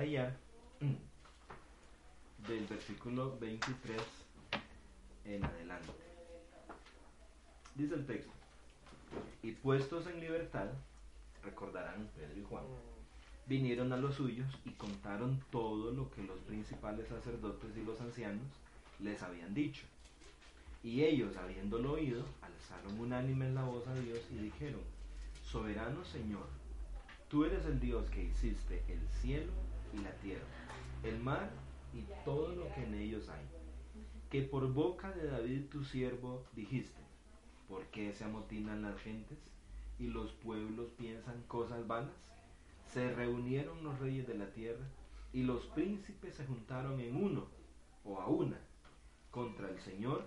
Subrayar del versículo 23 en adelante. Dice el texto, y puestos en libertad, recordarán Pedro y Juan, vinieron a los suyos y contaron todo lo que los principales sacerdotes y los ancianos les habían dicho. Y ellos, habiéndolo oído, alzaron unánime la voz a Dios y dijeron, Soberano Señor, tú eres el Dios que hiciste el cielo y la tierra, el mar y todo lo que en ellos hay, que por boca de David tu siervo dijiste, ¿por qué se amotinan las gentes y los pueblos piensan cosas vanas? Se reunieron los reyes de la tierra y los príncipes se juntaron en uno o a una contra el Señor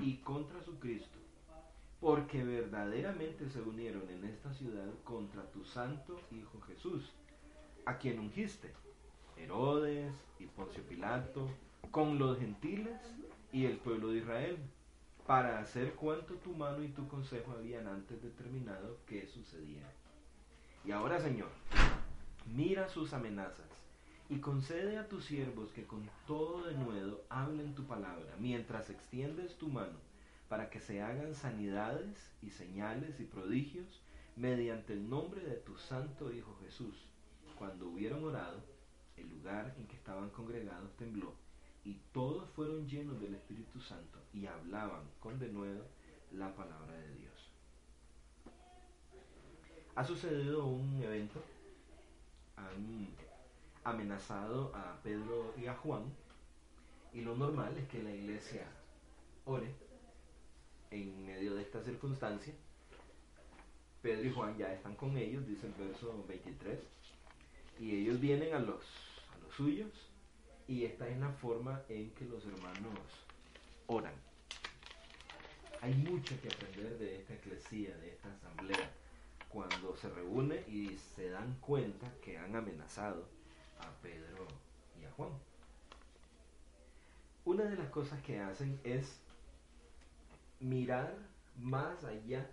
y contra su Cristo, porque verdaderamente se unieron en esta ciudad contra tu santo Hijo Jesús, a quien ungiste, Herodes y Poncio Pilato, con los gentiles y el pueblo de Israel, para hacer cuanto tu mano y tu consejo habían antes determinado que sucediera. Y ahora, Señor, mira sus amenazas y concede a tus siervos que con todo denuedo hablen tu palabra, mientras extiendes tu mano, para que se hagan sanidades y señales y prodigios mediante el nombre de tu santo Hijo Jesús. Cuando hubieron orado, el lugar en que estaban congregados tembló, y todos fueron llenos del Espíritu Santo y hablaban con denuedo la palabra de Dios. Ha sucedido un evento, han amenazado a Pedro y a Juan, y lo normal es que la iglesia ore en medio de esta circunstancia. Pedro y Juan ya están con ellos, dice el verso 23, y ellos vienen a los, a los suyos, y esta es la forma en que los hermanos oran. Hay mucho que aprender de esta eclesía, de esta asamblea, cuando se reúne y se dan cuenta que han amenazado a Pedro y a Juan. Una de las cosas que hacen es mirar más allá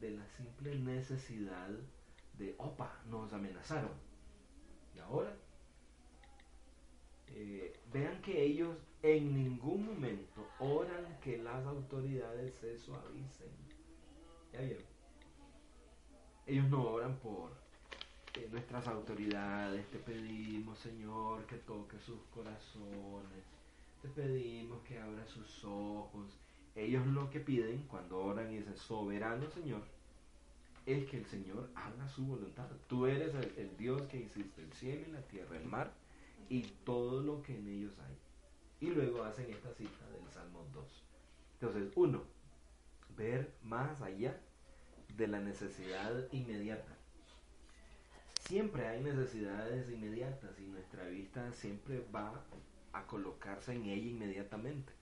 de la simple necesidad de, opa, nos amenazaron. Y ahora, eh, vean que ellos en ningún momento oran que las autoridades se suavicen. ¿Ya vieron? Ellos no oran por eh, nuestras autoridades, te pedimos Señor que toque sus corazones, te pedimos que abra sus ojos. Ellos lo que piden cuando oran dicen, soberano Señor, es que el Señor haga su voluntad. Tú eres el, el Dios que hiciste el cielo y la tierra, el mar y todo lo que en ellos hay. Y luego hacen esta cita del Salmo 2. Entonces, uno, ver más allá de la necesidad inmediata. Siempre hay necesidades inmediatas y nuestra vista siempre va a colocarse en ella inmediatamente.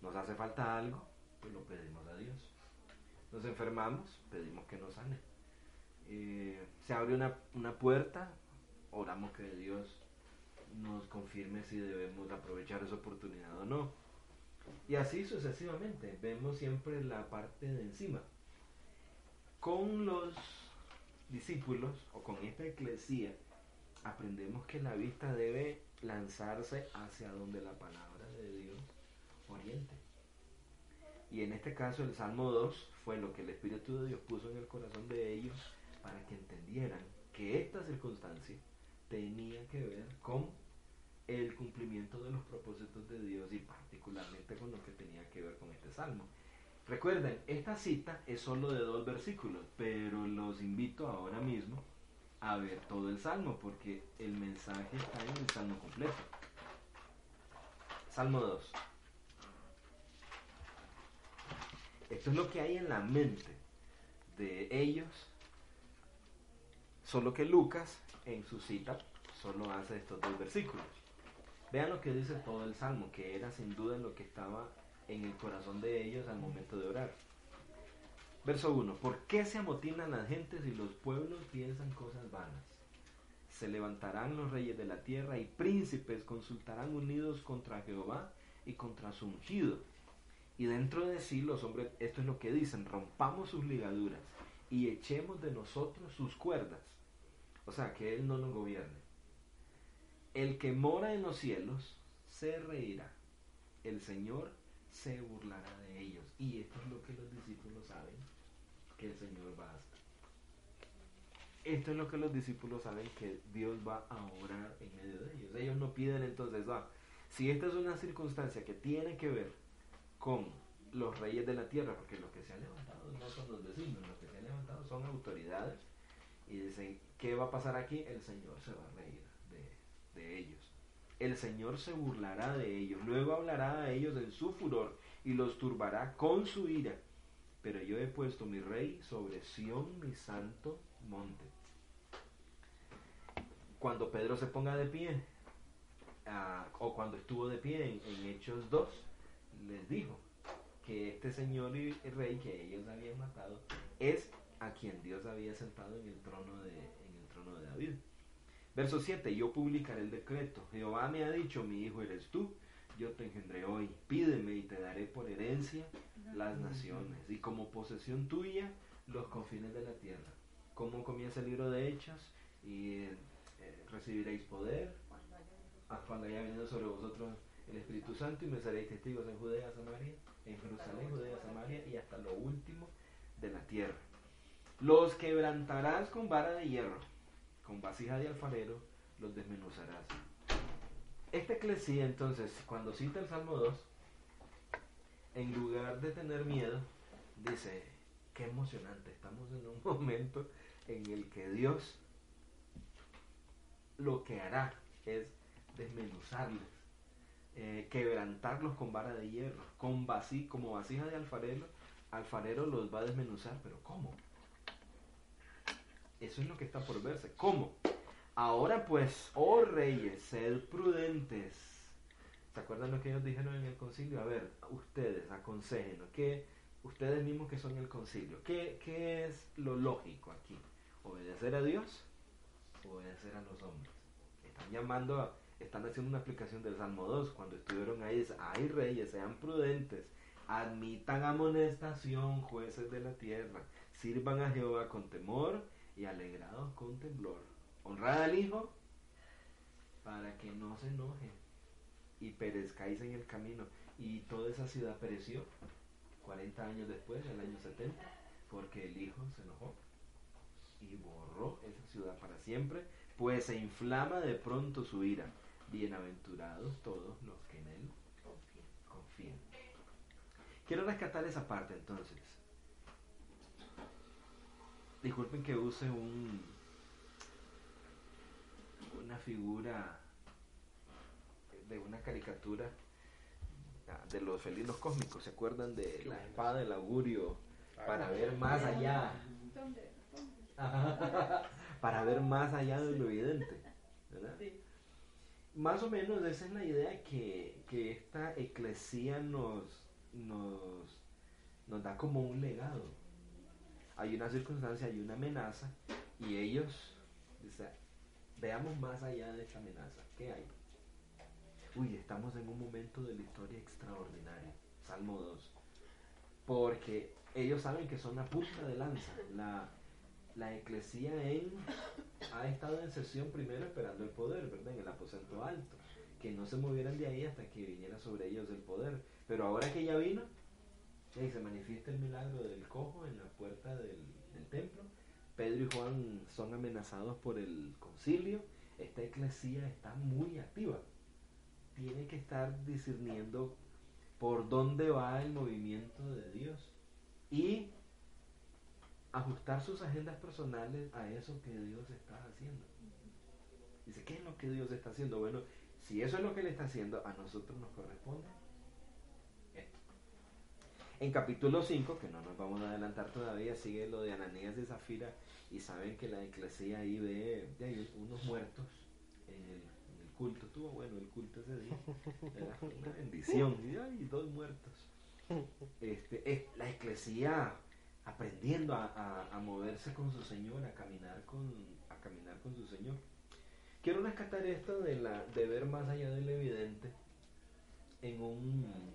Nos hace falta algo, pues lo pedimos a Dios. Nos enfermamos, pedimos que nos sane. Eh, se abre una, una puerta, oramos que Dios nos confirme si debemos aprovechar esa oportunidad o no. Y así sucesivamente, vemos siempre la parte de encima. Con los discípulos o con esta eclesía, aprendemos que la vista debe lanzarse hacia donde la palabra de Dios oriente. Y en este caso el Salmo 2 fue lo que el Espíritu de Dios puso en el corazón de ellos para que entendieran que esta circunstancia tenía que ver con el cumplimiento de los propósitos de Dios y particularmente con lo que tenía que ver con este salmo. Recuerden, esta cita es solo de dos versículos, pero los invito ahora mismo a ver todo el salmo porque el mensaje está en el salmo completo. Salmo 2. Esto es lo que hay en la mente de ellos, solo que Lucas en su cita solo hace estos dos versículos. Vean lo que dice todo el Salmo, que era sin duda lo que estaba en el corazón de ellos al momento de orar. Verso 1. ¿Por qué se amotinan las gentes y los pueblos piensan cosas vanas? Se levantarán los reyes de la tierra y príncipes consultarán unidos contra Jehová y contra su ungido. Y dentro de sí los hombres, esto es lo que dicen, rompamos sus ligaduras y echemos de nosotros sus cuerdas. O sea, que Él no nos gobierne. El que mora en los cielos se reirá. El Señor se burlará de ellos. Y esto es lo que los discípulos saben, que el Señor va a hacer. Esto es lo que los discípulos saben que Dios va a orar en medio de ellos. Ellos no piden entonces, va, si esta es una circunstancia que tiene que ver con los reyes de la tierra, porque los que se han levantado no son los vecinos, los que se han levantado son autoridades, y dicen, ¿qué va a pasar aquí? El Señor se va a reír de, de ellos. El Señor se burlará de ellos, luego hablará a ellos en su furor y los turbará con su ira. Pero yo he puesto mi rey sobre Sión, mi santo monte. Cuando Pedro se ponga de pie, ah, o cuando estuvo de pie en, en Hechos 2, les dijo que este señor y rey que ellos habían matado es a quien Dios había sentado en el trono de, en el trono de David. Verso 7, yo publicaré el decreto. Jehová me ha dicho, mi hijo eres tú, yo te engendré hoy. Pídeme y te daré por herencia las naciones y como posesión tuya los confines de la tierra. Como comienza el libro de Hechos y eh, recibiréis poder cuando haya venido sobre vosotros el Espíritu Santo y me seréis testigos en Judea, Samaria, en Jerusalén, Judea, Samaria y hasta lo último de la tierra. Los quebrantarás con vara de hierro, con vasija de alfarero, los desmenuzarás. Esta eclesía, entonces, cuando cita el Salmo 2, en lugar de tener miedo, dice, qué emocionante, estamos en un momento en el que Dios lo que hará es desmenuzarles, eh, quebrantarlos con vara de hierro, con vasi, como vasija de alfarero, alfarero los va a desmenuzar, pero ¿cómo? Eso es lo que está por verse. ¿Cómo? Ahora pues, oh reyes, sed prudentes. ¿Se acuerdan lo que ellos dijeron en el concilio? A ver, ustedes, aconsejen, que ustedes mismos que son el concilio, ¿qué, ¿qué es lo lógico aquí? ¿Obedecer a Dios? ¿Obedecer a los hombres? Están llamando a, están haciendo una aplicación del Salmo 2, cuando estuvieron ahí, dice, ay reyes, sean prudentes, admitan amonestación, jueces de la tierra, sirvan a Jehová con temor y alegrados con temblor. Honrad al Hijo para que no se enoje y perezcáis en el camino. Y toda esa ciudad pereció 40 años después, en el año 70, porque el Hijo se enojó y borró esa ciudad para siempre, pues se inflama de pronto su ira. Bienaventurados todos los que en él confían. Quiero rescatar esa parte entonces. Disculpen que use un una figura de una caricatura de los felinos cósmicos. ¿Se acuerdan de la espada del augurio para ver más allá? para ver más allá de lo evidente. ¿verdad? Más o menos esa es la idea que, que esta eclesía nos, nos, nos da como un legado. Hay una circunstancia, hay una amenaza y ellos, veamos más allá de esta amenaza. ¿Qué hay? Uy, estamos en un momento de la historia extraordinaria. Salmo 2. Porque ellos saben que son la punta de lanza. La, la eclesía en, ha estado en sesión primero esperando el poder, ¿verdad? En el aposento alto. Que no se movieran de ahí hasta que viniera sobre ellos el poder. Pero ahora que ya vino, y se manifiesta el milagro del cojo en la puerta del, templo. Pedro y Juan son amenazados por el concilio. Esta eclesía está muy activa. Tiene que estar discerniendo por dónde va el movimiento de Dios. Y ajustar sus agendas personales a eso que Dios está haciendo. Dice, ¿qué es lo que Dios está haciendo? Bueno, si eso es lo que Él está haciendo, a nosotros nos corresponde esto. En capítulo 5, que no nos vamos a adelantar todavía, sigue lo de Ananías y Zafira y saben que la eclesía ahí ve, unos muertos en ese día. Era una bendición. Y dos muertos. Este, es la eclesía aprendiendo a, moverse con su Señor, a caminar con, a caminar con su Señor. Quiero rescatar esto de, de ver más allá del evidente en un,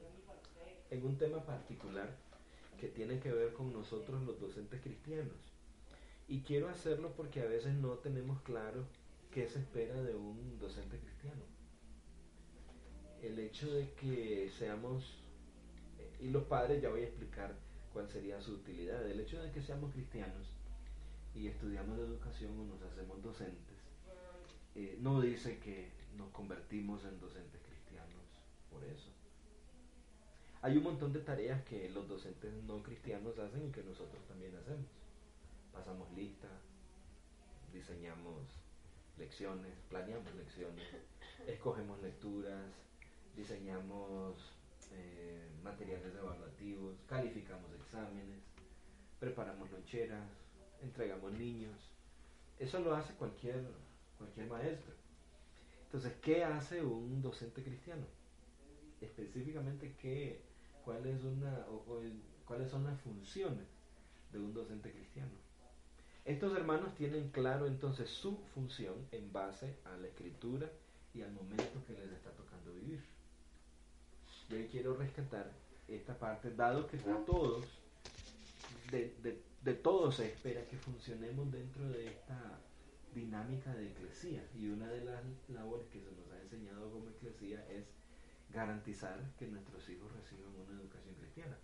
en un tema particular que tiene que ver con nosotros los docentes cristianos. Y quiero hacerlo porque a veces no tenemos claro qué se espera de un docente cristiano. El hecho de que seamos, y los padres ya voy a explicar cuál sería su utilidad, el hecho de que seamos cristianos y estudiamos la educación o nos hacemos docentes, eh, no dice que nos convertimos en docentes cristianos por eso. Hay un montón de tareas que los docentes no cristianos hacen y que nosotros también hacemos. Pasamos lista, diseñamos lecciones, planeamos lecciones, escogemos lecturas, diseñamos eh, materiales evaluativos, calificamos exámenes, preparamos loncheras, entregamos niños. Eso lo hace cualquier, cualquier maestro. Entonces, ¿qué hace un docente cristiano? Específicamente, ¿qué, cuál es una, o- ¿cuáles son las funciones de un docente cristiano? Estos hermanos tienen claro entonces su función en base a la escritura y al momento que les está tocando vivir. Yo quiero rescatar esta parte, dado que todos, de, de- de todos se espera que funcionemos dentro de esta dinámica de eclesía. Y una de las labores que se nos ha enseñado como eclesía es garantizar que nuestros hijos reciban una educación cristiana.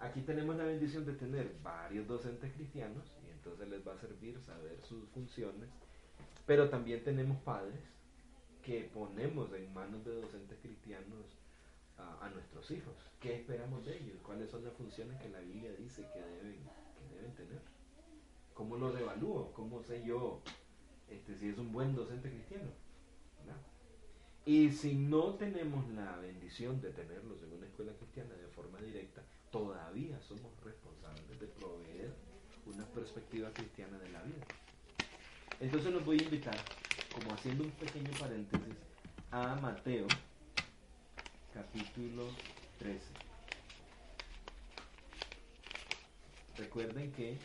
Aquí tenemos la bendición de tener varios docentes cristianos y entonces les va a servir saber sus funciones, pero también tenemos padres que ponemos en manos de docentes cristianos a, nuestros hijos. ¿Qué esperamos de ellos? ¿Cuáles son las funciones que la Biblia dice que deben, que deben tener? ¿Cómo los evalúo? ¿Cómo sé yo este, si es un buen docente cristiano? Y si no tenemos la bendición de tenerlos en una escuela cristiana de forma directa, todavía somos responsables de proveer una perspectiva cristiana de la vida. Entonces los voy a invitar, como haciendo un pequeño paréntesis, a Mateo capítulo 13. Recuerden que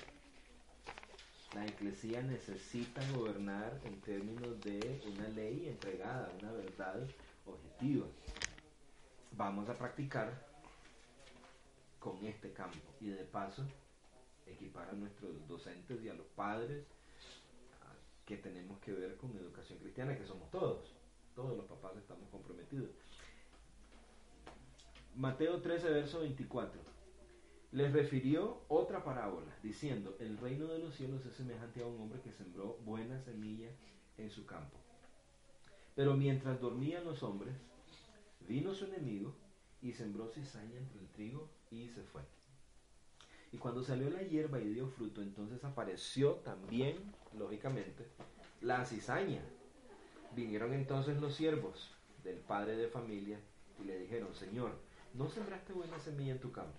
la eclesía necesita gobernar en términos de una ley entregada, una verdad objetiva. Vamos a practicar con este campo y de paso equipar a nuestros docentes y a los padres que tenemos que ver con educación cristiana, que somos todos. Todos los papás estamos comprometidos. Mateo 13, verso 24 les refirió otra parábola, diciendo, el reino de los cielos es semejante a un hombre que sembró buena semilla en su campo. Pero mientras dormían los hombres, vino su enemigo y sembró cizaña entre el trigo y se fue. Y cuando salió la hierba y dio fruto, entonces apareció también, lógicamente, la cizaña. Vinieron entonces los siervos del padre de familia y le dijeron, Señor, ¿no sembraste buena semilla en tu campo?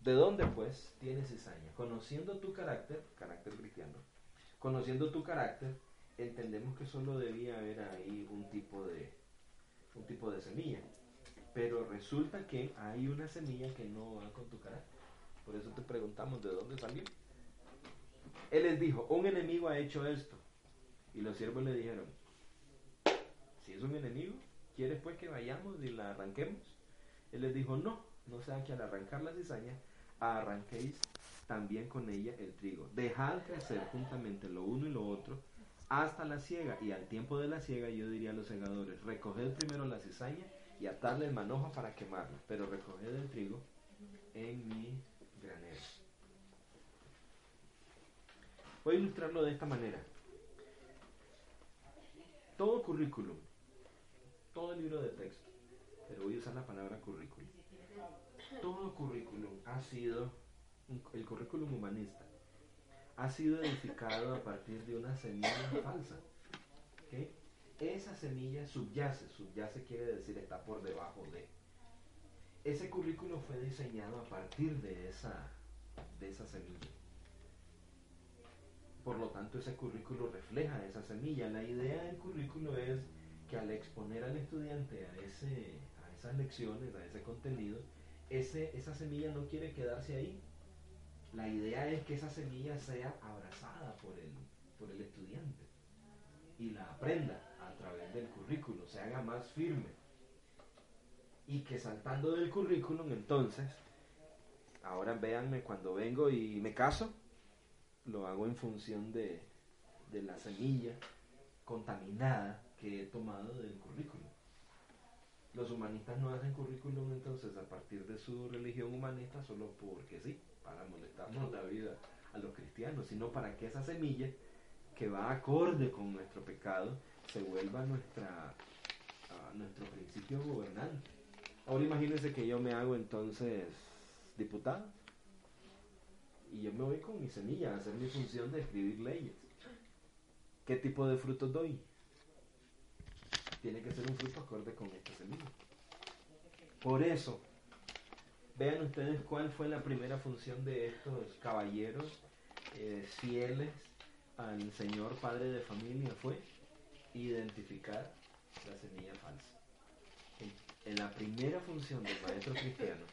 ¿De dónde pues tienes cizaña? Conociendo tu carácter, carácter cristiano, conociendo tu carácter, entendemos que solo debía haber ahí un tipo de un tipo de semilla. Pero resulta que hay una semilla que no va con tu carácter. Por eso te preguntamos de dónde salió. Él les dijo, un enemigo ha hecho esto. Y los siervos le dijeron, si es un enemigo, ¿quieres pues que vayamos y la arranquemos? Él les dijo, no, no sea que al arrancar la cizaña, arranquéis también con ella el trigo. Dejad crecer juntamente lo uno y lo otro hasta la siega. Y al tiempo de la siega yo diría a los segadores, recoged primero la cizaña y atadle el manojo para quemarla, pero recoged el trigo en mi granero. Voy a ilustrarlo de esta manera. Todo currículum, todo libro de texto, pero voy a usar la palabra currículum. Todo currículum ha sido, el currículum humanista, ha sido edificado a partir de una semilla falsa. ¿ok? Esa semilla subyace, subyace quiere decir está por debajo de. Ese currículo fue diseñado a partir de esa, de esa semilla. Por lo tanto, ese currículo refleja esa semilla. La idea del currículo es que al exponer al estudiante a, ese, esas lecciones, a ese contenido, ese, esa semilla no quiere quedarse ahí. La idea es que esa semilla sea abrazada por el, por el estudiante y la aprenda a través del currículo, se haga más firme. Y que saltando del currículum, entonces, ahora véanme cuando vengo y me caso, lo hago en función de, de la semilla contaminada que he tomado del currículum. Los humanistas no hacen currículum entonces a partir de su religión humanista solo porque sí, para molestarnos la vida a los cristianos, sino para que esa semilla que va acorde con nuestro pecado se vuelva nuestra, nuestro principio gobernante. Ahora imagínense que yo me hago entonces diputado y yo me voy con mi semilla a hacer mi función de escribir leyes. ¿Qué tipo de frutos doy? Tiene que ser un fruto acorde con esta semilla. Por eso, vean ustedes cuál fue la primera función de estos caballeros eh, fieles al Señor Padre de familia fue identificar la semilla falsa. En, la primera función del maestro cristiano,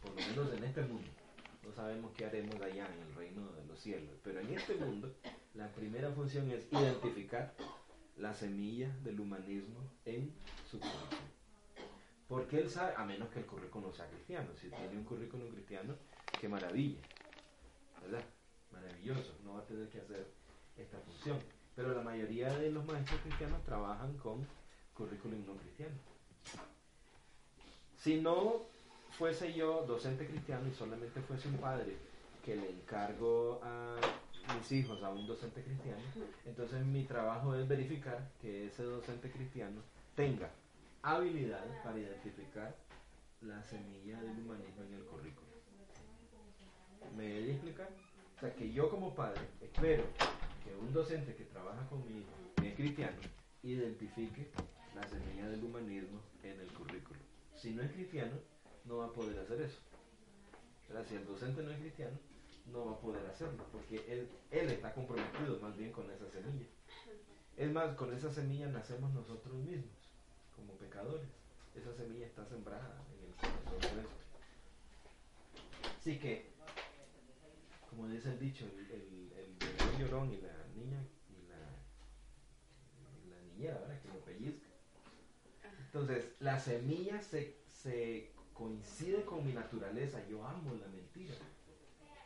por lo menos en este mundo, no sabemos qué haremos allá en el reino de los cielos, pero en este mundo la primera función es identificar la semilla del humanismo en su currículum. Porque él sabe, a menos que el currículum sea cristiano, si tiene un currículum cristiano, qué maravilla, ¿verdad? Maravilloso, no va a tener que hacer esta función. Pero la mayoría de los maestros cristianos trabajan con currículum no cristiano. Si no fuese yo docente cristiano y solamente fuese un padre que le encargo a mis hijos a un docente cristiano, entonces mi trabajo es verificar que ese docente cristiano tenga habilidades para identificar la semilla del humanismo en el currículo. ¿Me voy a explicar? O sea, que yo como padre espero que un docente que trabaja conmigo, que es cristiano, identifique la semilla del humanismo en el currículo. Si no es cristiano, no va a poder hacer eso. Si el docente no es cristiano, no va a poder hacerlo, porque él, él está comprometido más bien con esa semilla. Es más, con esa semilla nacemos nosotros mismos, como pecadores. Esa semilla está sembrada en el corazón nuestro. Así que, como dice el dicho, el, el, el llorón y la niña y la, la niñera, ¿verdad? Que lo pellizca. Entonces, la semilla se, se coincide con mi naturaleza. Yo amo la mentira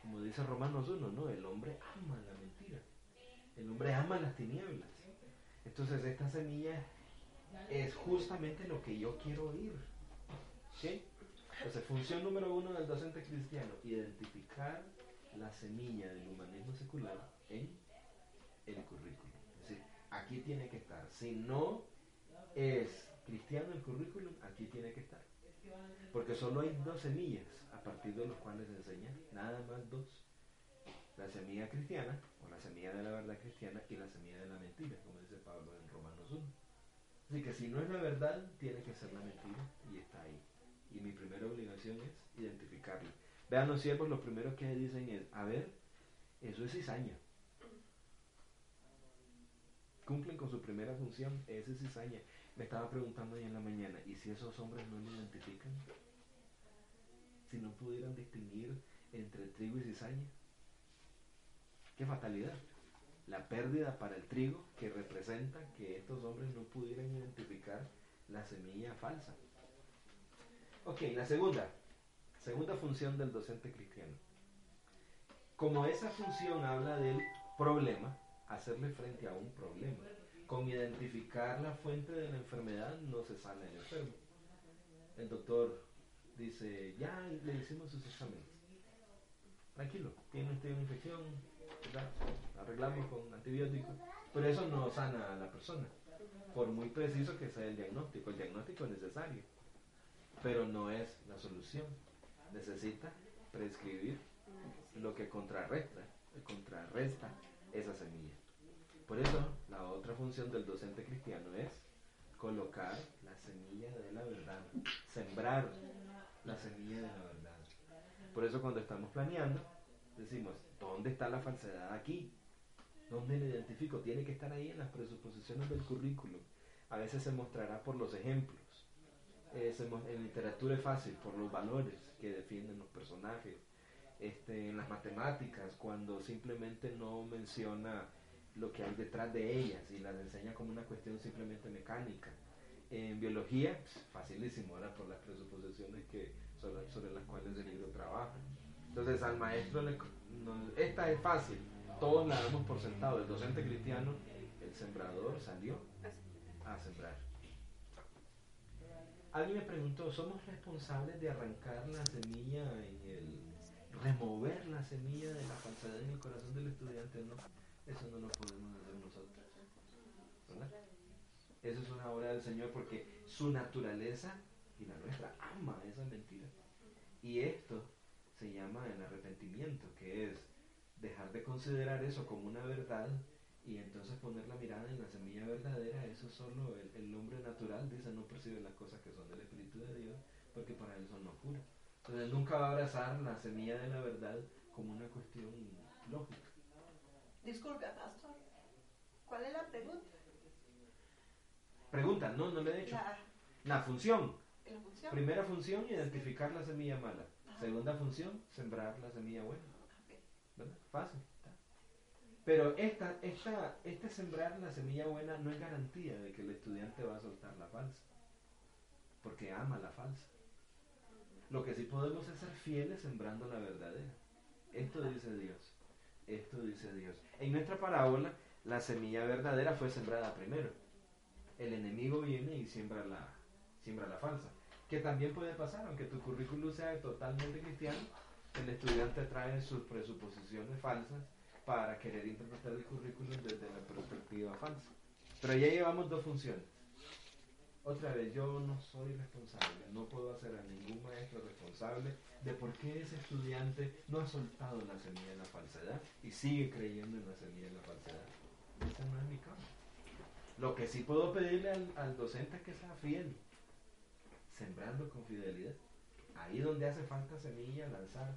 como dice Romanos 1, ¿no? El hombre ama la mentira. El hombre ama las tinieblas. Entonces esta semilla es justamente lo que yo quiero oír. ¿Sí? Entonces, función número uno del docente cristiano, identificar la semilla del humanismo secular en el currículum. Es decir, aquí tiene que estar. Si no es cristiano el currículum, aquí tiene que estar. Porque solo hay dos semillas a partir de los cuales se enseña, nada más dos. La semilla cristiana, o la semilla de la verdad cristiana, y la semilla de la mentira, como dice Pablo en Romanos 1. Así que si no es la verdad, tiene que ser la mentira, y está ahí. Y mi primera obligación es identificarla. Vean los siervos, lo primero que dicen es, a ver, eso es cizaña. Cumplen con su primera función, esa es cizaña. Me estaba preguntando ahí en la mañana, ¿y si esos hombres no lo identifican? si no pudieran distinguir entre trigo y cizaña? Qué fatalidad. La pérdida para el trigo que representa que estos hombres no pudieran identificar la semilla falsa. Ok, la segunda. Segunda función del docente cristiano. Como esa función habla del problema, hacerle frente a un problema. Con identificar la fuente de la enfermedad no se sale el enfermo. El doctor dice, ya le hicimos sus exámenes. Tranquilo, tiene usted una infección, arreglamos con antibióticos, pero eso no sana a la persona, por muy preciso que sea el diagnóstico. El diagnóstico es necesario, pero no es la solución. Necesita prescribir lo que contrarresta, contrarresta esa semilla. Por eso, la otra función del docente cristiano es colocar la semilla de la verdad, sembrar la semilla de la verdad. Por eso cuando estamos planeando, decimos, ¿dónde está la falsedad aquí? ¿Dónde la identifico? Tiene que estar ahí en las presuposiciones del currículum. a veces se mostrará por los ejemplos. Eh, en literatura es fácil, por los valores que defienden los personajes. Este, en las matemáticas, cuando simplemente no menciona lo que hay detrás de ellas y las enseña como una cuestión simplemente mecánica. En biología, pues, facilísimo, ahora por las presuposiciones que, sobre, sobre las cuales el libro trabaja. Entonces al maestro, le, no- esta es fácil, todos la damos por sentado. El docente cristiano, el sembrador salió a sembrar. Alguien me preguntó, ¿somos responsables de arrancar la semilla en el... remover la semilla de la falsedad en el corazón del estudiante? No, eso no lo podemos hacer nosotros. ¿Verdad? Eso es una obra del Señor porque su naturaleza y la nuestra ama esa mentira. Y esto se llama el arrepentimiento, que es dejar de considerar eso como una verdad y entonces poner la mirada en la semilla verdadera. Eso solo el, el hombre natural dice no percibe las cosas que son del Espíritu de Dios porque para él son locura. Entonces nunca va a abrazar la semilla de la verdad como una cuestión lógica. Disculpe, pastor. ¿Cuál es la pregunta? Pregunta, no, no le he hecho. La, La función. la función. Primera función, identificar la semilla mala. Segunda función, sembrar la semilla buena. ¿Verdad? Fácil. Pero esta, esta, este sembrar la semilla buena no es garantía de que el estudiante va a soltar la falsa. Porque ama la falsa. Lo que sí podemos es ser fieles sembrando la verdadera. Esto dice Dios. Esto dice Dios. En nuestra parábola, la semilla verdadera fue sembrada primero. El enemigo viene y siembra la, siembra la falsa. Que también puede pasar, aunque tu currículum sea totalmente cristiano, el estudiante trae sus presuposiciones falsas para querer interpretar el currículum desde la perspectiva falsa. Pero ya llevamos dos funciones. Otra vez, yo no soy responsable, no puedo hacer a ningún maestro responsable de por qué ese estudiante no ha soltado la semilla de la falsedad y sigue creyendo en la semilla de la falsedad. Ese no es mi campo. Lo que sí puedo pedirle al, al docente es que sea fiel, sembrando con fidelidad. Ahí donde hace falta semilla, lanzar.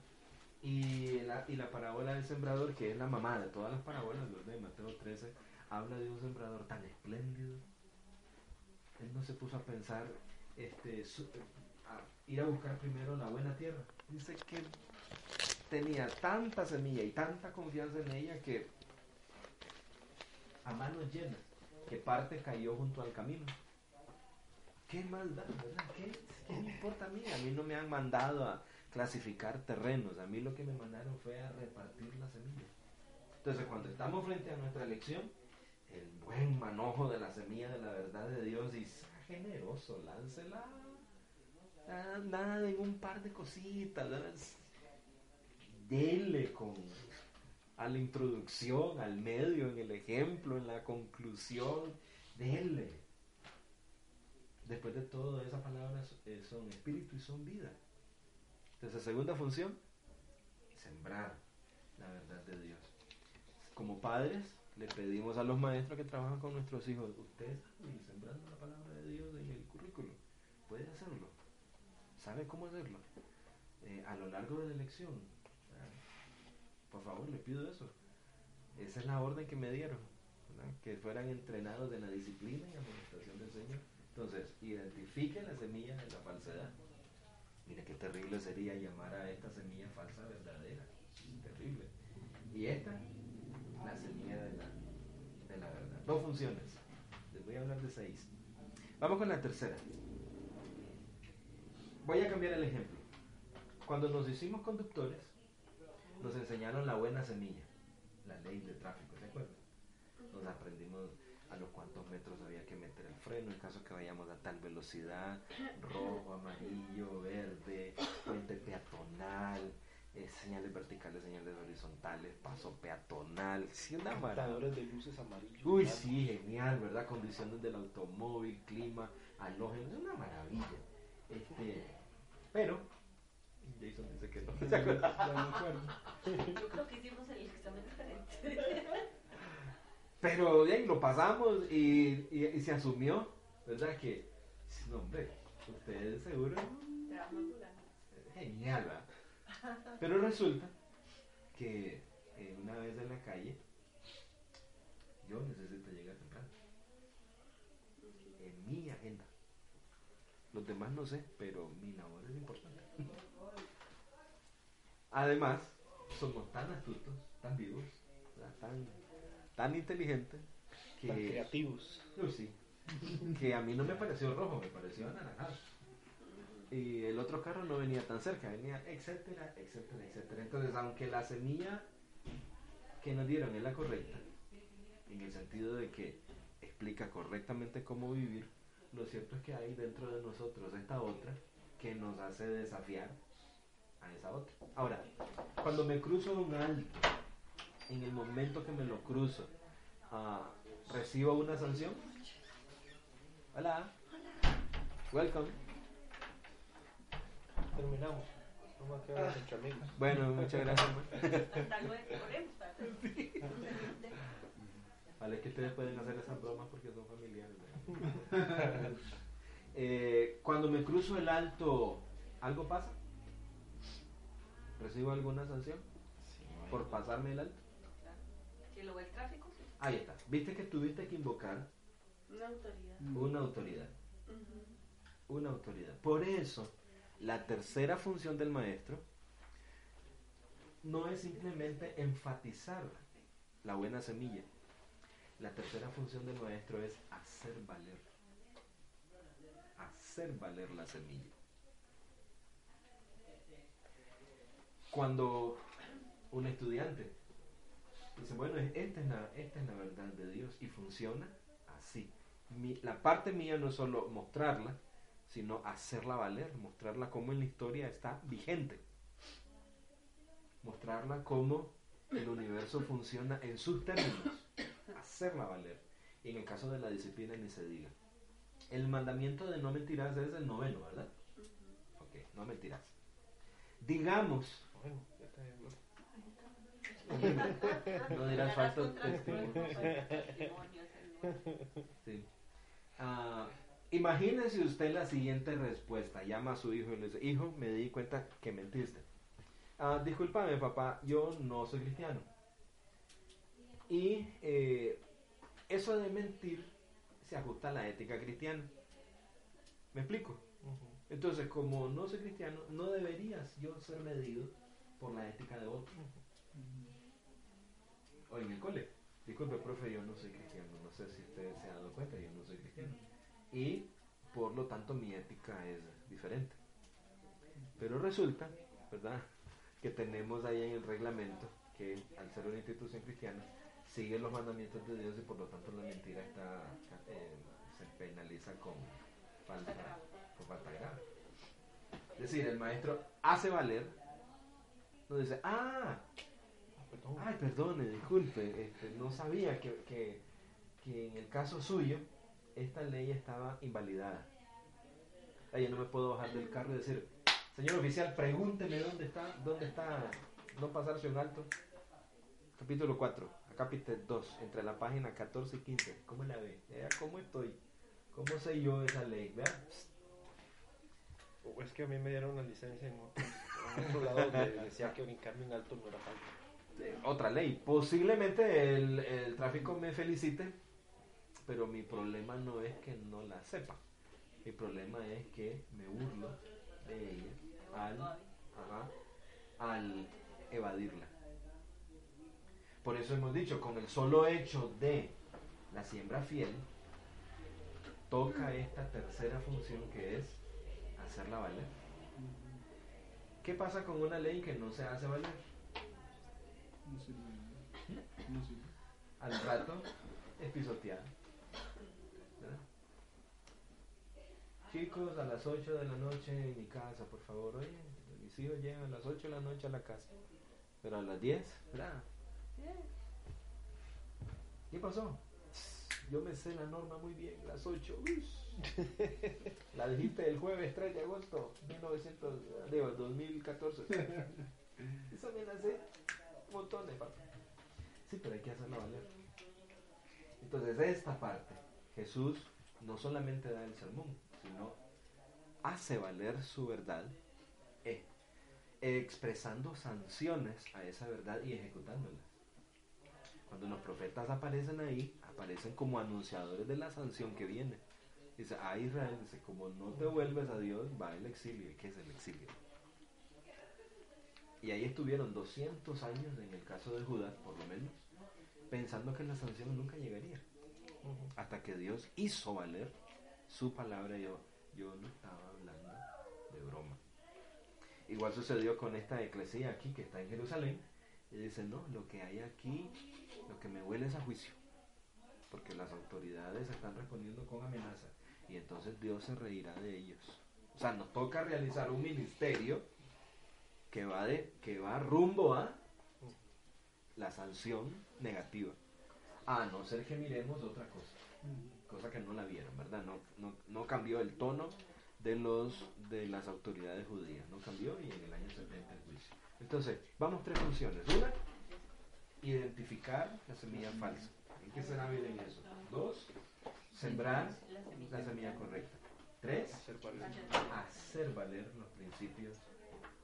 Y la, y la parábola del sembrador, que es la mamá de todas las parábolas, de Mateo 13, habla de un sembrador tan espléndido. Él no se puso a pensar, este, a ir a buscar primero la buena tierra. Dice que tenía tanta semilla y tanta confianza en ella que a manos llenas, que parte cayó junto al camino. ¿Qué maldad, verdad? ¿Qué, qué me importa a mí? A mí no me han mandado a clasificar terrenos, a mí lo que me mandaron fue a repartir la semilla. Entonces, cuando estamos frente a nuestra elección, el buen manojo de la semilla de la verdad de Dios y sea generoso, láncela. Nada, nada un par de cositas, ¿verdad? dele con a la introducción, al medio, en el ejemplo, en la conclusión, dele. Después de todo, esas palabras eh, son espíritu y son vida. Entonces, segunda función, sembrar la verdad de Dios. Como padres, le pedimos a los maestros que trabajan con nuestros hijos, ustedes saben, sembrando la palabra de Dios en el currículum, puede hacerlo. ¿Sabe cómo hacerlo? Eh, a lo largo de la lección. ¿verdad? Por favor, le pido eso. Esa es la orden que me dieron, que fueran entrenados en la disciplina y administración del Señor. Entonces, identifique la semilla de la falsedad. Mire qué terrible sería llamar a esta semilla falsa verdadera. Terrible. Y esta, la semilla de la. Dos funciones. Les voy a hablar de seis. Vamos con la tercera. Voy a cambiar el ejemplo. Cuando nos hicimos conductores, nos enseñaron la buena semilla, la ley de tráfico, ¿se acuerdan? Nos aprendimos a los cuantos metros había que meter el freno en caso que vayamos a tal velocidad, rojo, amarillo, verde, puente peatonal, eh, señales verticales, señales horizontales, paso peatonal, sí, una maravilla. Portadores de luces amarillos. Uy, claro. sí, genial, ¿verdad? Condiciones del automóvil, clima, halógeno, es una maravilla. Este, pero, Jason dice que no. ¿se acuerda? Yo creo que hicimos el examen diferente. Pero bien, lo pasamos y, y- y se asumió, ¿verdad? Que, no, hombre, ustedes seguro genial, ¿verdad? Pero resulta que eh, una vez en la calle, yo necesito llegar temprano. En Los demás no sé, pero mi labor es importante. Además, somos tan astutos, tan vivos, tan, tan inteligentes, que... Tan creativos. Sí. Que a mí no me pareció rojo, me pareció anaranjado. Y el otro carro no venía tan cerca, venía etcétera, etcétera, etcétera. Entonces, aunque la semilla que nos dieron es la correcta, en el sentido de que explica correctamente cómo vivir, lo cierto es que hay dentro de nosotros esta otra que nos hace desafiar a esa otra. Ahora, cuando me cruzo un alto, en el momento que me lo cruzo, ah, recibo una sanción. Hola. Welcome. Terminamos. Vamos a quedar entre amigos. Bueno, muchas gracias. Vale, que ustedes pueden hacer esas bromas porque son familiares. Eh, cuando me cruzo el alto, ¿algo pasa? ¿Recibo alguna sanción por pasarme el alto? Si lo ve el tráfico, sí. Ahí está. ¿Viste que tuviste que invocar Una autoridad. una autoridad? Una autoridad. Por eso, la tercera función del maestro no es simplemente enfatizar la buena semilla. La tercera función del maestro es hacer valer. Hacer valer la semilla. Cuando un estudiante dice, bueno, esta es la, esta es la verdad de Dios y funciona así. La parte mía no es solo mostrarla, sino hacerla valer, mostrarla como en la historia está vigente. Mostrarla como el universo funciona en sus términos, hacerla valer. Y en el caso de la disciplina ni se diga. El mandamiento de no mentirás es el noveno, ¿verdad? Ok, no mentirás. Digamos, Bueno, ya está bien, ¿no? no dirás falso testimonio. Sí. Ah, imagínese usted la siguiente respuesta. Llama a su hijo y le dice, hijo, me di cuenta que mentiste. Ah, discúlpame, papá, yo no soy cristiano. Y eh, eso de mentir se ajusta a la ética cristiana. ¿Me explico? Entonces, como no soy cristiano, no deberías yo ser medido por la ética de otro. O en el cole. Disculpe, profe, yo no soy cristiano. No sé si usted se ha dado cuenta, yo no soy cristiano. Y por lo tanto mi ética es diferente. Pero resulta, ¿verdad? Que tenemos ahí en el reglamento que al ser una institución cristiana sigue los mandamientos de Dios y por lo tanto la mentira está eh, se penaliza con falta, con falta grave. Es decir, el maestro hace valer, no dice, ah. Ay, perdone, disculpe, este, no sabía que, que, que en el caso suyo esta ley estaba invalidada. Yo no me puedo bajar del carro y decir, señor oficial, pregúnteme dónde está, dónde está no pasarse un alto. Capítulo 4, capítulo 2, entre la página 14 y 15. ¿Cómo la ve? Vea ¿Cómo estoy? ¿Cómo sé yo esa ley? Vea. O es que a mí me dieron una licencia en otro, en otro lado donde decía que brincarme en alto no era falta. Otra ley. Posiblemente el, el tráfico me felicite, pero mi problema no es que no la sepa. Mi problema es que me burlo de ella al, ajá, al evadirla. Por eso hemos dicho, con el solo hecho de la siembra fiel, toca esta tercera función que es hacerla valer. ¿Qué pasa con una ley que no se hace valer? No sirve. No sirve. al rato es pisoteada. ¿verdad? Chicos, a las 8 de la noche en mi casa, por favor, oye, mis hijos llegan a las 8 de la noche a la casa, pero a las 10, ¿verdad? ¿Qué pasó? Yo me sé la norma muy bien, las 8. uy. La dijiste el jueves 3 de agosto 1900, digo, 2014. Eso me la sé un montón de papi. Sí, pero hay que hacerlo valer. Entonces, esta parte, Jesús no solamente da el sermón, sino hace valer su verdad, eh, expresando sanciones a esa verdad y ejecutándolas. Cuando los profetas aparecen ahí, aparecen como anunciadores de la sanción que viene. Dice, a Israel, dice, como no te vuelves a Dios, va el exilio. ¿Y qué es el exilio? Y ahí estuvieron 200 años, en el caso de Judas, por lo menos, pensando que la sanción nunca llegaría. Hasta que Dios hizo valer su palabra. Yo, yo no estaba hablando de broma. Igual sucedió con esta eclesía aquí que está en Jerusalén. Y dice, no, lo que hay aquí, lo que me huele es a juicio. Porque las autoridades están respondiendo con amenaza. Y entonces Dios se reirá de ellos. O sea, nos toca realizar un ministerio que va, de, que va rumbo a la sanción negativa. A no ser que miremos otra cosa. Cosa que no la vieron, ¿verdad? No, no, no cambió el tono de, los, de las autoridades judías. No cambió y en el año 70 el juicio. Entonces, vamos tres funciones. Una, identificar la semilla falsa. ¿En qué será hábil en eso? Dos, sembrar la semilla correcta. Tres, Hacer valer. hacer valer los principios,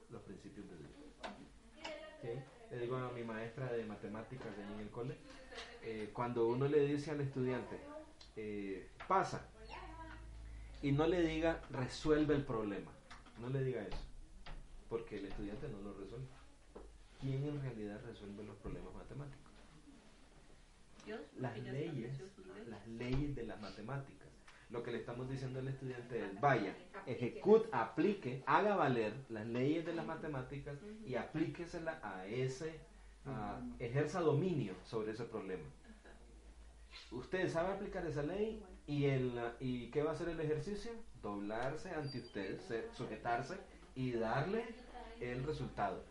los principios de Dios. ¿Ok? Le digo a mi maestra de matemáticas de ahí en el cole, eh, cuando uno le dice al estudiante, eh, pasa, y no le diga resuelve el problema, no le diga eso, porque el estudiante no lo resuelve. ¿Quién en realidad resuelve los problemas matemáticos? Las leyes, las leyes de las matemáticas. Lo que le estamos diciendo al estudiante es, vaya, ejecute, aplique, haga valer las leyes de las matemáticas y aplíquesela a ese, a- ejerza dominio sobre ese problema. Usted sabe aplicar esa ley y, el, y ¿qué va a hacer el ejercicio? Doblarse ante usted, se- sujetarse y darle el resultado.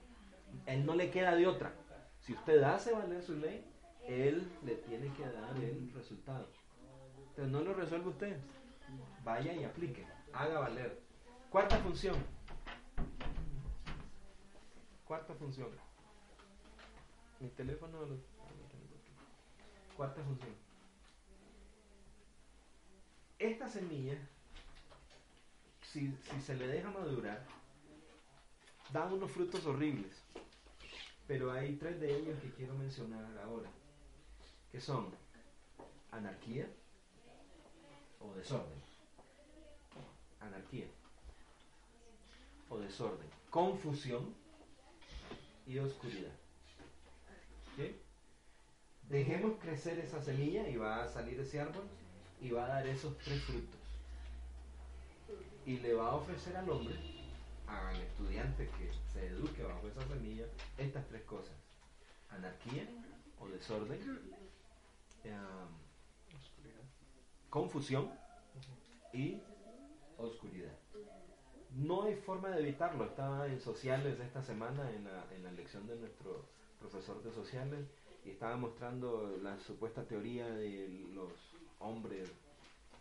Él no le queda de otra. Si usted hace valer su ley, él le tiene que dar el resultado. Entonces no lo resuelve usted. Vaya y aplique. Haga valer. Cuarta función. Cuarta función. Mi teléfono lo, ah. Cuarta función. Esta semilla, si, se le deja madurar, da unos frutos horribles. Pero hay tres de ellos que quiero mencionar ahora, que son anarquía o desorden. Anarquía o desorden. Confusión y oscuridad. Dejemos crecer esa semilla y va a salir ese árbol y va a dar esos tres frutos. Y le va a ofrecer al hombre, al estudiante que se eduque bajo esa semilla, estas tres cosas. Anarquía o desorden, em, confusión y oscuridad. No hay forma de evitarlo. Estaba en sociales esta semana en la, en la lección de nuestro profesor de sociales y estaba mostrando la supuesta teoría de los hombres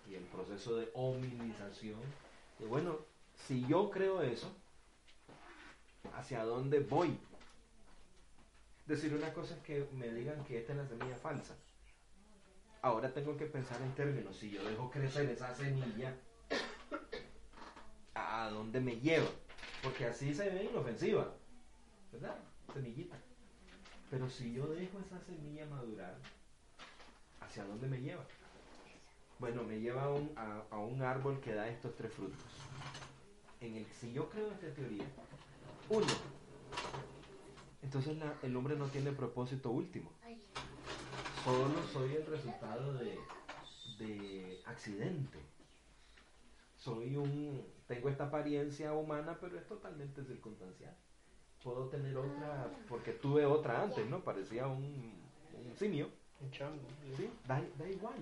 y el proceso de hominización. Y bueno, si yo creo eso, ¿hacia dónde voy? Decir una cosa es que me digan que esta es la semilla falsa. Ahora tengo que pensar en términos, si yo dejo crecer esa semilla, ¿a dónde me lleva? Porque así se ve inofensiva, ¿verdad? Semillita. Pero si yo dejo esa semilla madurar, ¿hacia dónde me lleva? Bueno, me lleva a un, a- a un árbol que da estos tres frutos. En el, si yo creo esta teoría, uno, entonces la- el hombre no tiene propósito último. Solo soy el resultado de, de accidente. Soy un, tengo esta apariencia humana, pero es totalmente circunstancial. Puedo tener otra, porque tuve otra antes, ¿no? Parecía un, un simio. Un chango. ¿sí? Da, da igual.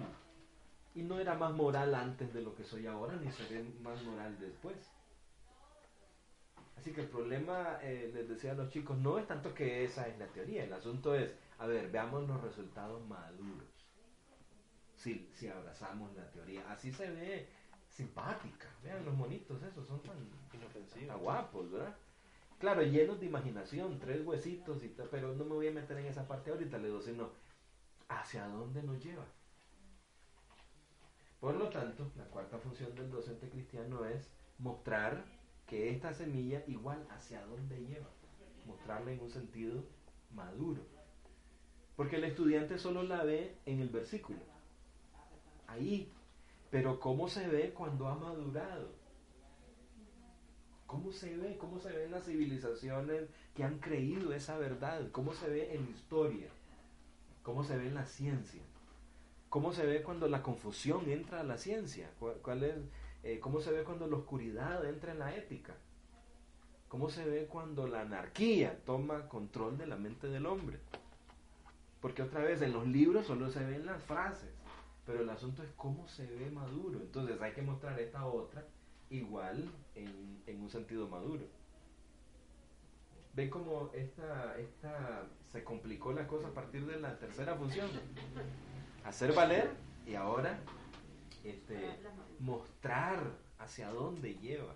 Y no era más moral antes de lo que soy ahora, ni seré más moral después. Así que el problema, eh, les decía a los chicos, no es tanto que esa es la teoría, el asunto es, a ver, veamos los resultados maduros. Si, si abrazamos la teoría, así se ve simpática. Vean los monitos, esos son tan, Inofensivo. tan guapos, ¿verdad? Claro, llenos de imaginación, tres huesitos y tal, pero no me voy a meter en esa parte ahorita, le digo, sino, ¿hacia dónde nos lleva? Por lo tanto, la cuarta función del docente cristiano es mostrar que esta semilla igual hacia dónde lleva, mostrarla en un sentido maduro. Porque el estudiante solo la ve en el versículo, ahí, Pero ¿cómo se ve cuando ha madurado? ¿Cómo se ve? ¿Cómo se ven las civilizaciones que han creído esa verdad? ¿Cómo se ve en la historia? ¿Cómo se ve en la ciencia? ¿Cómo se ve cuando la confusión entra a la ciencia? ¿Cuál, es, eh, ¿Cómo se ve cuando la oscuridad entra en la ética? ¿Cómo se ve cuando la anarquía toma control de la mente del hombre? Porque otra vez, en los libros solo se ven las frases, pero el asunto es cómo se ve maduro. Entonces hay que mostrar esta otra igual en, en un sentido maduro. ¿Ven cómo esta, esta se complicó la cosa a partir de la tercera función? Hacer valer y ahora este, mostrar hacia dónde lleva.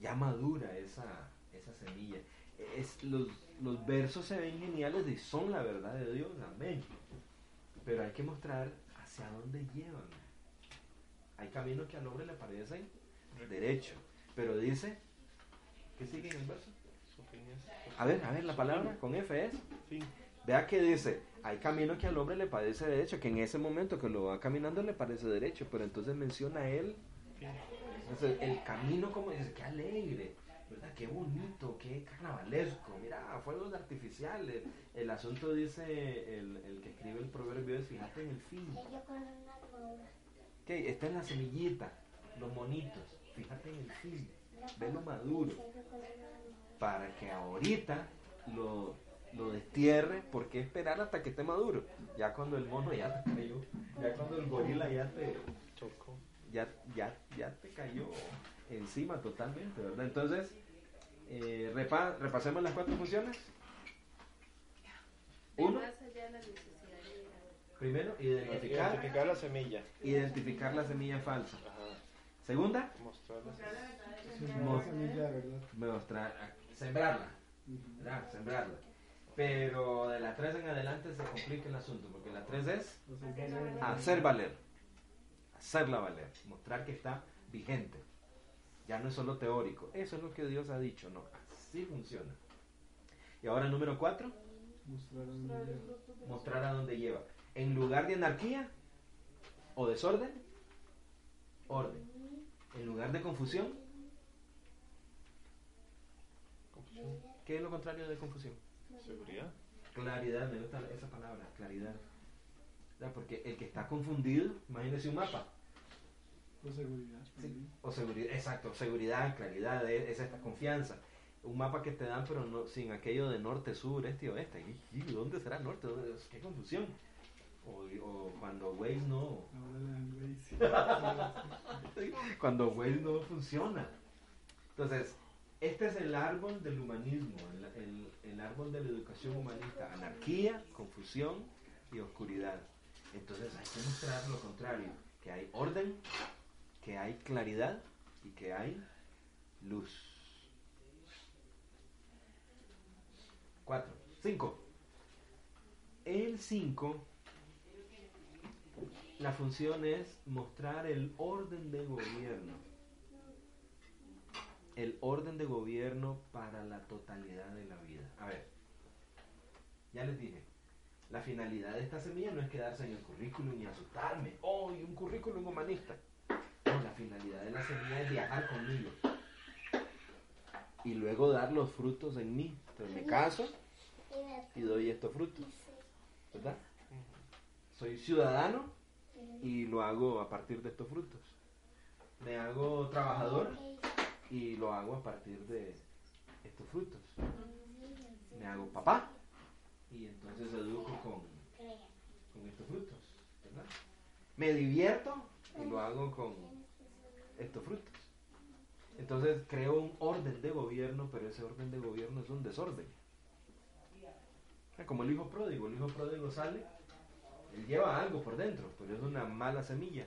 Ya madura esa, esa semilla. Es, los, los versos se ven geniales y son la verdad de Dios, amén. Pero hay que mostrar hacia dónde llevan. Hay caminos que al hombre le parecen derecho, pero dice, ¿qué sigue en el verso? Su fin es- A ver, a ver, la palabra con F es. Fin. Vea que dice, hay camino que al hombre le parece derecho, que en ese momento que lo va caminando le parece derecho, pero entonces menciona él, el camino como dice, qué alegre, ¿verdad? Qué bonito, qué carnavalesco, mira, fuegos artificiales. El asunto dice, el, el que escribe el proverbio es, fíjate en el fin. Ok, esta es la semillita, los monitos, fíjate en el fin, ve lo maduro, para que ahorita lo, lo destierre, ¿por qué esperar hasta que esté maduro? Ya cuando el mono ya te cayó, ya cuando el gorila ya te, Chocó. ya, ya, ya te cayó encima totalmente, ¿verdad? Entonces, eh, repa- repasemos las cuatro funciones. Uno, primero, identificar, Identificar la semilla. identificar la semilla falsa. Ajá. Segunda, Mostrar la Mo- semilla de verdad. mostrar, sembrarla, ¿verdad? Sembrarla. Pero de la 3 en adelante se complica el asunto, porque la 3 es hacer valer, hacerla valer, mostrar que está vigente. Ya no es solo teórico, eso es lo que Dios ha dicho, no, así funciona. Y ahora el número 4, Mostrar a dónde lleva. En lugar de anarquía o desorden, orden. En lugar de confusión. ¿qué es lo contrario de confusión? Seguridad. Claridad, me gusta esa palabra, claridad. Porque el que está confundido, imagínese un mapa. o seguridad. Sí, O seguridad, exacto, seguridad, claridad, es, es esta confianza. Un mapa que te dan, pero no sin aquello de norte, sur, este y oeste. ¿Y, y dónde será norte? ¿Dónde- Qué confusión. O, o cuando Waze no, cuando Waze no funciona. Entonces, este es el árbol del humanismo, el, árbol de la educación humanista. Anarquía, confusión y oscuridad. Entonces hay que mostrar lo contrario, que hay orden, que hay claridad y que hay luz. Cuatro. Cinco. El cinco, la función es mostrar el orden de gobierno. El orden de gobierno para la totalidad de la vida. A ver, ya les dije, la finalidad de esta semilla no es quedarse en el currículum ni asustarme. ¡Oh, y un currículum humanista! No, la finalidad de la semilla es viajar conmigo. Y luego dar los frutos en mí. Entonces me caso y doy estos frutos. ¿Verdad? Soy ciudadano y lo hago a partir de estos frutos. Me hago trabajador y lo hago a partir de estos frutos. Me hago papá y entonces educo con, con estos frutos. ¿verdad? Me divierto y lo hago con estos frutos. Entonces creo un orden de gobierno, pero ese orden de gobierno es un desorden. Como el hijo pródigo, el hijo pródigo sale, él lleva algo por dentro, pero es una mala semilla.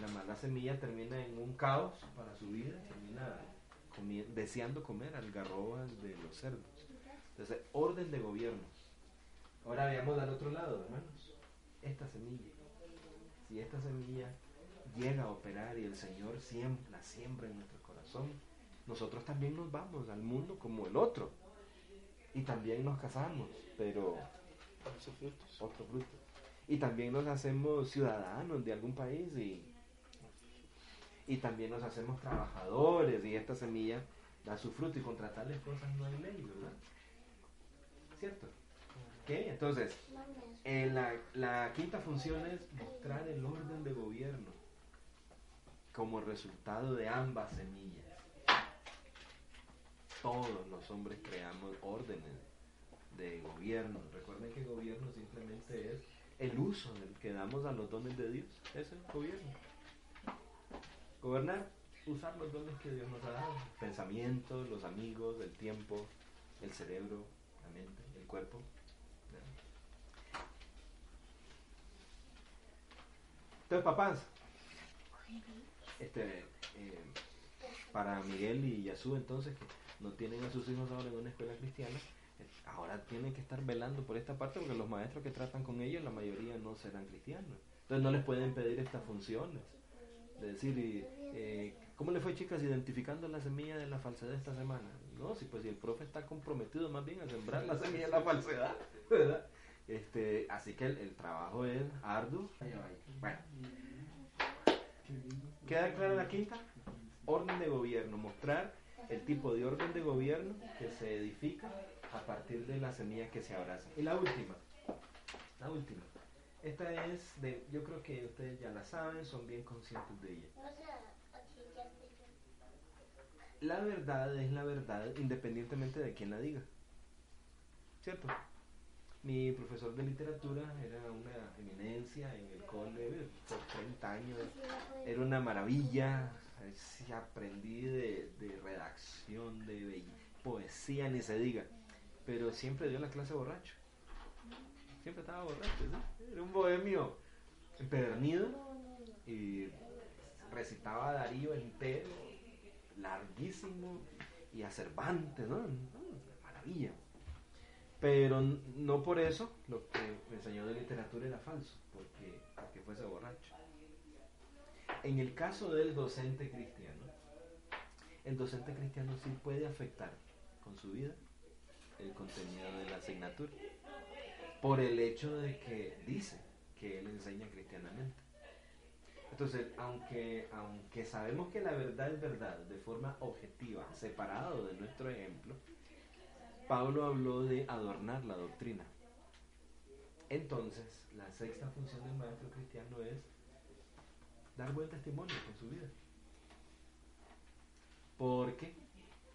La mala semilla termina en un caos para su vida, termina comi- deseando comer algarrobas de los cerdos. Entonces, orden de gobierno. Ahora veamos al otro lado, hermanos. Esta semilla. Si esta semilla llega a operar y el Señor siempre la siembra en nuestro corazón, nosotros también nos vamos al mundo como el otro. Y también nos casamos, pero sus frutos. otro fruto. Y también nos hacemos ciudadanos de algún país y y también nos hacemos trabajadores y esta semilla da su fruto y contra tales cosas no hay ley, ¿verdad? ¿Cierto? ¿Ok? Entonces, eh, la, la quinta función es mostrar el orden de gobierno como resultado de ambas semillas. Todos los hombres creamos órdenes de gobierno. Recuerden que gobierno simplemente es el uso que damos a los dones de Dios. Eso es gobierno. Gobernar, usar los dones que Dios nos ha dado. Pensamientos, los amigos, el tiempo, el cerebro, la mente, el cuerpo. Entonces, papás, este, eh, para Miguel y Yasú, entonces, que no tienen a sus hijos ahora en una escuela cristiana, ahora tienen que estar velando por esta parte porque los maestros que tratan con ellos, la mayoría no serán cristianos. Entonces no les pueden pedir estas funciones. De decir, y, eh, ¿cómo le fue chicas identificando la semilla de la falsedad esta semana? No, si pues si el profe está comprometido más bien a sembrar la semilla de la falsedad, ¿verdad? Este, así que el, el trabajo es arduo. Bueno. ¿Queda clara la quinta? Orden de gobierno, mostrar el tipo de orden de gobierno que se edifica a partir de la semilla que se abraza. Y la última, la última. Esta es de, yo creo que ustedes ya la saben, son bien conscientes de ella. La verdad es la verdad independientemente de quién la diga. ¿Cierto? Mi profesor de literatura era una eminencia en el cole por 30 años. Era una maravilla. Aprendí de, de redacción, de poesía, ni se diga. Pero siempre dio la clase borracho. Siempre estaba borracho. ¿sí? Era un bohemio empedernido y recitaba Darío entero, larguísimo, y a ¿no? No, Maravilla. Pero no por eso lo que me enseñó de literatura era falso, porque, porque fuese borracho. En el caso del docente cristiano, el docente cristiano sí puede afectar con su vida el contenido de la asignatura, por el hecho de que dice que él enseña cristianamente. Entonces, aunque, aunque sabemos que la verdad es verdad de forma objetiva, separado de nuestro ejemplo, Pablo habló de adornar la doctrina. Entonces, la sexta función del maestro cristiano es dar buen testimonio con su vida. Porque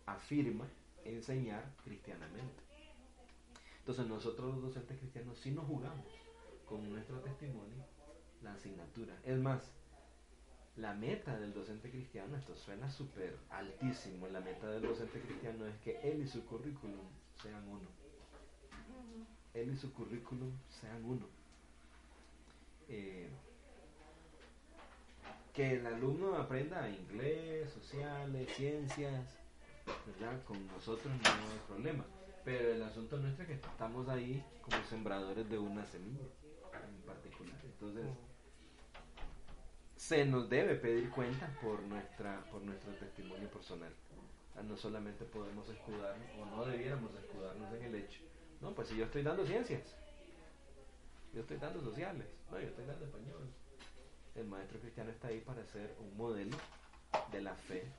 afirma enseñar cristianamente. Entonces nosotros los docentes cristianos sí nos jugamos con nuestro testimonio la asignatura. Es más, la meta del docente cristiano, esto suena súper altísimo, la meta del docente cristiano es que él y su currículum sean uno. Él y su currículum sean uno. Eh, que el alumno aprenda inglés, sociales, ciencias, ¿verdad? Con nosotros no hay problema. Pero el asunto nuestro es que estamos ahí como sembradores de una semilla en particular. Entonces, se nos debe pedir cuentas por nuestra por nuestro testimonio personal. No solamente podemos escudarnos, o no debiéramos escudarnos en el hecho. No, pues si yo estoy dando ciencias, yo estoy dando sociales, no, yo estoy dando español. El maestro cristiano está ahí para ser un modelo de la fe